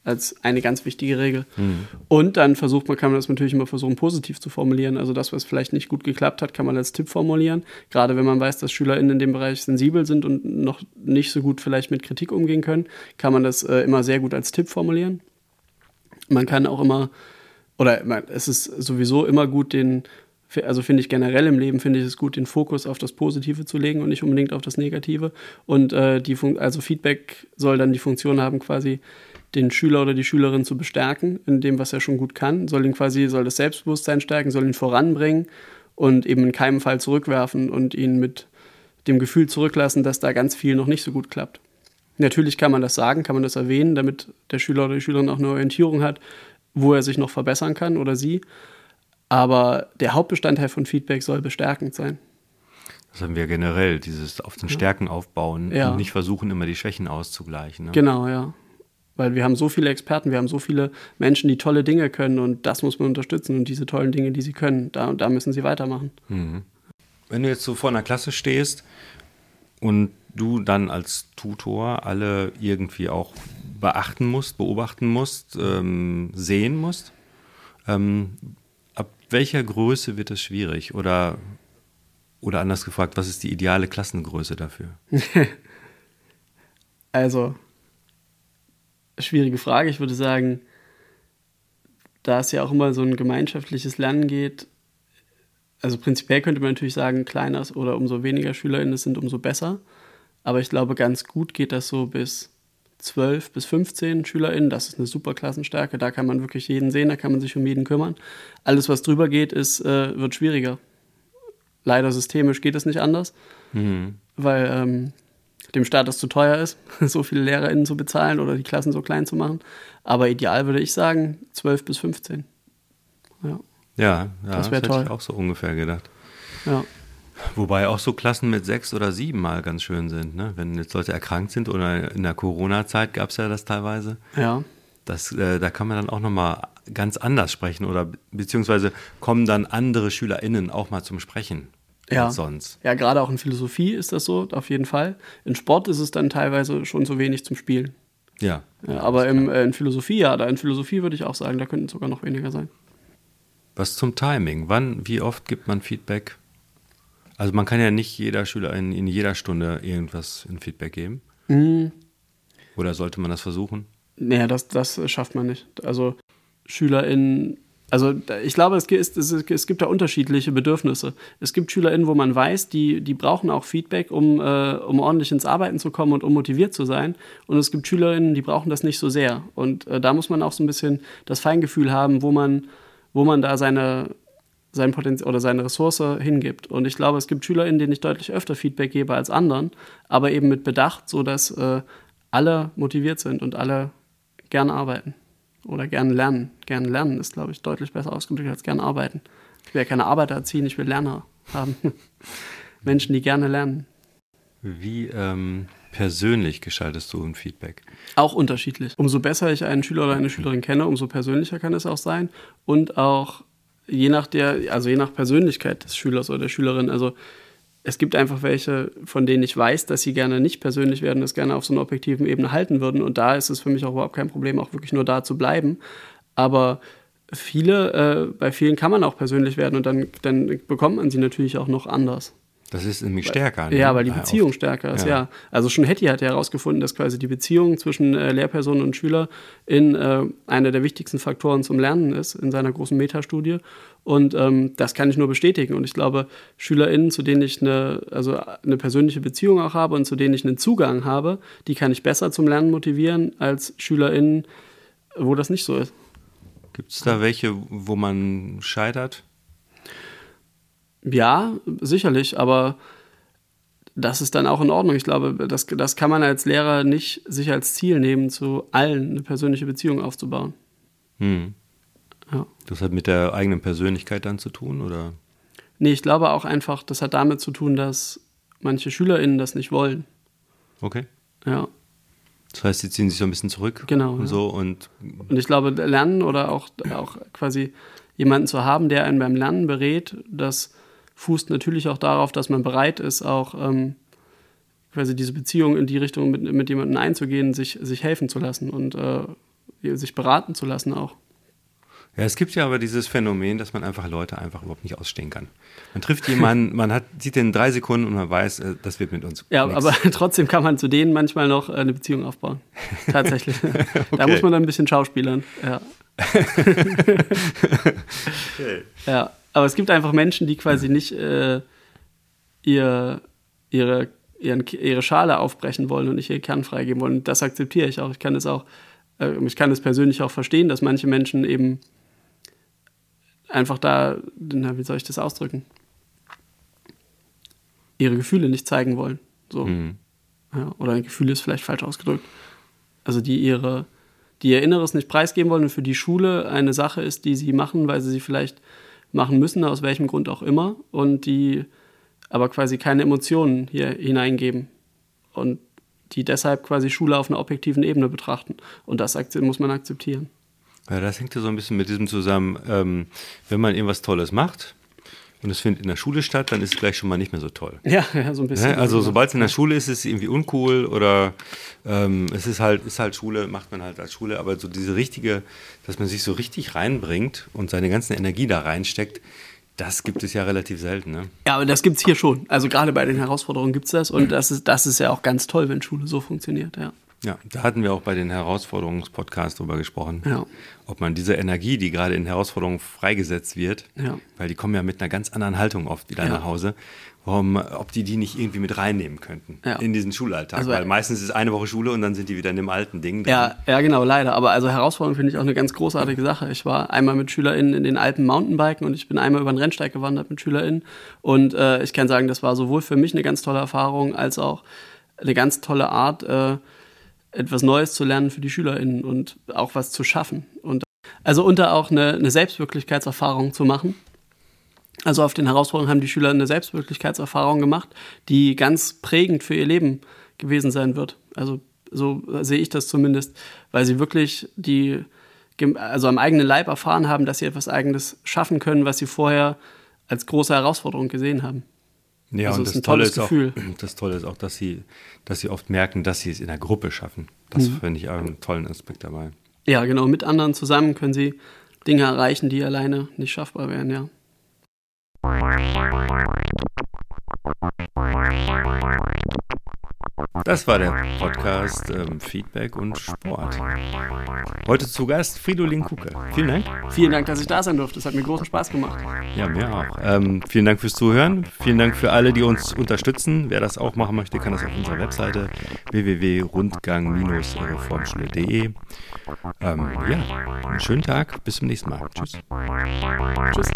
Als eine ganz wichtige Regel. Mhm. Und dann versucht man, kann man das natürlich immer versuchen, positiv zu formulieren. Also das, was vielleicht nicht gut geklappt hat, kann man als Tipp formulieren. Gerade wenn man weiß, dass SchülerInnen in dem Bereich sensibel sind und noch nicht so gut vielleicht mit Kritik umgehen können, kann man das äh, immer sehr gut als Tipp formulieren. Man kann auch immer, oder es ist sowieso immer gut, den, also finde ich generell im Leben, finde ich es gut, den Fokus auf das Positive zu legen und nicht unbedingt auf das Negative. Und äh, die Fun also Feedback soll dann die Funktion haben, quasi den Schüler oder die Schülerin zu bestärken in dem, was er schon gut kann, soll ihn quasi, soll das Selbstbewusstsein stärken, soll ihn voranbringen und eben in keinem Fall zurückwerfen und ihn mit dem Gefühl zurücklassen, dass da ganz viel noch nicht so gut klappt. Natürlich kann man das sagen, kann man das erwähnen, damit der Schüler oder die Schülerin auch eine Orientierung hat, wo er sich noch verbessern kann oder sie. Aber der Hauptbestandteil von Feedback soll bestärkend sein. Das haben wir generell, dieses auf den Stärken aufbauen ja. und nicht versuchen, immer die Schwächen auszugleichen. Ne? Genau, ja. Weil wir haben so viele Experten, wir haben so viele Menschen, die tolle Dinge können und das muss man unterstützen und diese tollen Dinge, die sie können, da, da müssen sie weitermachen. Mhm. Wenn du jetzt so vor einer Klasse stehst und du dann als Tutor alle irgendwie auch beachten musst, beobachten musst, ähm, sehen musst. Ähm, ab welcher Größe wird es schwierig? Oder, oder anders gefragt, was ist die ideale Klassengröße dafür? also, schwierige Frage. Ich würde sagen, da es ja auch immer so ein gemeinschaftliches Lernen geht, also prinzipiell könnte man natürlich sagen, kleiner oder umso weniger SchülerInnen es sind, umso besser. Aber ich glaube, ganz gut geht das so bis 12 bis 15 SchülerInnen. Das ist eine super Klassenstärke. Da kann man wirklich jeden sehen, da kann man sich um jeden kümmern. Alles, was drüber geht, ist, äh, wird schwieriger. Leider systemisch geht es nicht anders, mhm. weil ähm, dem Staat es zu teuer ist, so viele LehrerInnen zu bezahlen oder die Klassen so klein zu machen. Aber ideal würde ich sagen 12 bis 15. Ja, ja, ja das, das hätte ich auch so ungefähr gedacht. Ja. Wobei auch so Klassen mit sechs oder sieben mal ganz schön sind, ne? Wenn jetzt Leute erkrankt sind oder in der Corona-Zeit gab es ja das teilweise. Ja. Das, äh, da kann man dann auch nochmal ganz anders sprechen oder beziehungsweise kommen dann andere SchülerInnen auch mal zum Sprechen. Ja. Als sonst. Ja, gerade auch in Philosophie ist das so, auf jeden Fall. In Sport ist es dann teilweise schon zu wenig zum Spielen. Ja. ja aber im, äh, in Philosophie, ja, da in Philosophie würde ich auch sagen, da könnten sogar noch weniger sein. Was zum Timing? Wann, wie oft gibt man Feedback? Also man kann ja nicht jeder Schüler in, in jeder Stunde irgendwas in Feedback geben. Mhm. Oder sollte man das versuchen? Naja, das, das schafft man nicht. Also SchülerInnen Also ich glaube, es gibt, es gibt da unterschiedliche Bedürfnisse. Es gibt SchülerInnen, wo man weiß, die, die brauchen auch Feedback, um, äh, um ordentlich ins Arbeiten zu kommen und um motiviert zu sein. Und es gibt SchülerInnen, die brauchen das nicht so sehr. Und äh, da muss man auch so ein bisschen das Feingefühl haben, wo man, wo man da seine, sein Potenzial oder seine Ressource hingibt. Und ich glaube, es gibt SchülerInnen, denen ich deutlich öfter Feedback gebe als anderen, aber eben mit Bedacht, sodass äh, alle motiviert sind und alle gern arbeiten oder gern lernen. Gern lernen ist, glaube ich, deutlich besser ausgedrückt als gern arbeiten. Ich will ja keine Arbeiter erziehen, ich will Lerner haben. Menschen, die gerne lernen. Wie ähm, persönlich gestaltest du ein Feedback? Auch unterschiedlich. Umso besser ich einen Schüler oder eine Schülerin kenne, umso persönlicher kann es auch sein. Und auch je nach der, also je nach Persönlichkeit des Schülers oder der Schülerin. Also es gibt einfach welche, von denen ich weiß, dass sie gerne nicht persönlich werden, das gerne auf so einer objektiven Ebene halten würden. Und da ist es für mich auch überhaupt kein Problem, auch wirklich nur da zu bleiben. Aber viele, äh, bei vielen kann man auch persönlich werden und dann, dann bekommt man sie natürlich auch noch anders. Das ist nämlich stärker. Ne? Ja, weil die Beziehung stärker ist, ja. ja. Also schon Hetty hat ja herausgefunden, dass quasi die Beziehung zwischen äh, Lehrperson und Schüler in äh, einer der wichtigsten Faktoren zum Lernen ist, in seiner großen Metastudie. Und ähm, das kann ich nur bestätigen. Und ich glaube, SchülerInnen, zu denen ich eine, also eine persönliche Beziehung auch habe und zu denen ich einen Zugang habe, die kann ich besser zum Lernen motivieren als SchülerInnen, wo das nicht so ist. Gibt es da welche, wo man scheitert? Ja, sicherlich, aber das ist dann auch in Ordnung. Ich glaube, das, das kann man als Lehrer nicht sich als Ziel nehmen, zu allen eine persönliche Beziehung aufzubauen. Hm. Ja. Das hat mit der eigenen Persönlichkeit dann zu tun, oder? Nee, ich glaube auch einfach, das hat damit zu tun, dass manche SchülerInnen das nicht wollen. Okay. Ja. Das heißt, sie ziehen sich so ein bisschen zurück. Genau. Und, so und, und ich glaube, Lernen oder auch, auch quasi jemanden zu haben, der einen beim Lernen berät, das fußt natürlich auch darauf, dass man bereit ist, auch ähm, quasi diese Beziehung in die Richtung mit, mit jemandem einzugehen, sich, sich helfen zu lassen und äh, sich beraten zu lassen auch. Ja, es gibt ja aber dieses Phänomen, dass man einfach Leute einfach überhaupt nicht ausstehen kann. Man trifft jemanden, man hat, sieht den in drei Sekunden und man weiß, äh, das wird mit uns. Ja, nix. aber trotzdem kann man zu denen manchmal noch äh, eine Beziehung aufbauen. Tatsächlich. okay. Da muss man dann ein bisschen schauspielern. Ja. okay. Ja. Aber es gibt einfach Menschen, die quasi nicht äh, ihr, ihre, ihren, ihre Schale aufbrechen wollen und nicht ihr Kern freigeben wollen. das akzeptiere ich auch. Ich kann es auch, äh, ich kann es persönlich auch verstehen, dass manche Menschen eben einfach da, na, wie soll ich das ausdrücken? Ihre Gefühle nicht zeigen wollen. So. Mhm. Ja, oder ein Gefühl ist vielleicht falsch ausgedrückt. Also die ihre, die ihr Inneres nicht preisgeben wollen und für die Schule eine Sache ist, die sie machen, weil sie sie vielleicht machen müssen, aus welchem Grund auch immer, und die aber quasi keine Emotionen hier hineingeben und die deshalb quasi Schule auf einer objektiven Ebene betrachten. Und das muss man akzeptieren. Ja, das hängt ja so ein bisschen mit diesem zusammen, ähm, wenn man irgendwas Tolles macht, und es findet in der Schule statt, dann ist es gleich schon mal nicht mehr so toll. Ja, ja so ein bisschen. Ja, also sobald es in der Schule ist, ist es irgendwie uncool oder ähm, es ist halt, ist halt Schule, macht man halt als Schule, aber so diese richtige, dass man sich so richtig reinbringt und seine ganze Energie da reinsteckt, das gibt es ja relativ selten. Ne? Ja, aber das gibt es hier schon. Also gerade bei den Herausforderungen gibt es das und das ist, das ist ja auch ganz toll, wenn Schule so funktioniert, ja. Ja, da hatten wir auch bei den Herausforderungspodcasts drüber gesprochen, ja. ob man diese Energie, die gerade in Herausforderungen freigesetzt wird, ja. weil die kommen ja mit einer ganz anderen Haltung oft wieder ja. nach Hause, warum, ob die die nicht irgendwie mit reinnehmen könnten in diesen Schulalltag, also, weil meistens ist eine Woche Schule und dann sind die wieder in dem alten Ding. Ja, ja, genau, leider. Aber also Herausforderung finde ich auch eine ganz großartige Sache. Ich war einmal mit SchülerInnen in den Alpen Mountainbiken und ich bin einmal über den Rennsteig gewandert mit SchülerInnen und äh, ich kann sagen, das war sowohl für mich eine ganz tolle Erfahrung als auch eine ganz tolle Art, äh, etwas Neues zu lernen für die SchülerInnen und auch was zu schaffen. Und also unter auch eine, eine Selbstwirklichkeitserfahrung zu machen. Also auf den Herausforderungen haben die Schüler eine Selbstwirklichkeitserfahrung gemacht, die ganz prägend für ihr Leben gewesen sein wird. Also so sehe ich das zumindest, weil sie wirklich die, also am eigenen Leib erfahren haben, dass sie etwas Eigenes schaffen können, was sie vorher als große Herausforderung gesehen haben. Ja, also und das, ein Tolle ist Gefühl. Auch, das Tolle ist auch, dass sie, dass sie oft merken, dass sie es in der Gruppe schaffen. Das mhm. finde ich auch einen tollen Aspekt dabei. Ja, genau. Mit anderen zusammen können sie Dinge erreichen, die alleine nicht schaffbar wären, ja. Das war der Podcast ähm, Feedback und Sport. Heute zu Gast Fridolin Kucke. Vielen Dank. Vielen Dank, dass ich da sein durfte. Es hat mir großen Spaß gemacht. Ja, mir auch. Ähm, vielen Dank fürs Zuhören. Vielen Dank für alle, die uns unterstützen. Wer das auch machen möchte, kann das auf unserer Webseite www.rundgang-reformschule.de. Ähm, ja, einen schönen Tag. Bis zum nächsten Mal. Tschüss. Tschüss.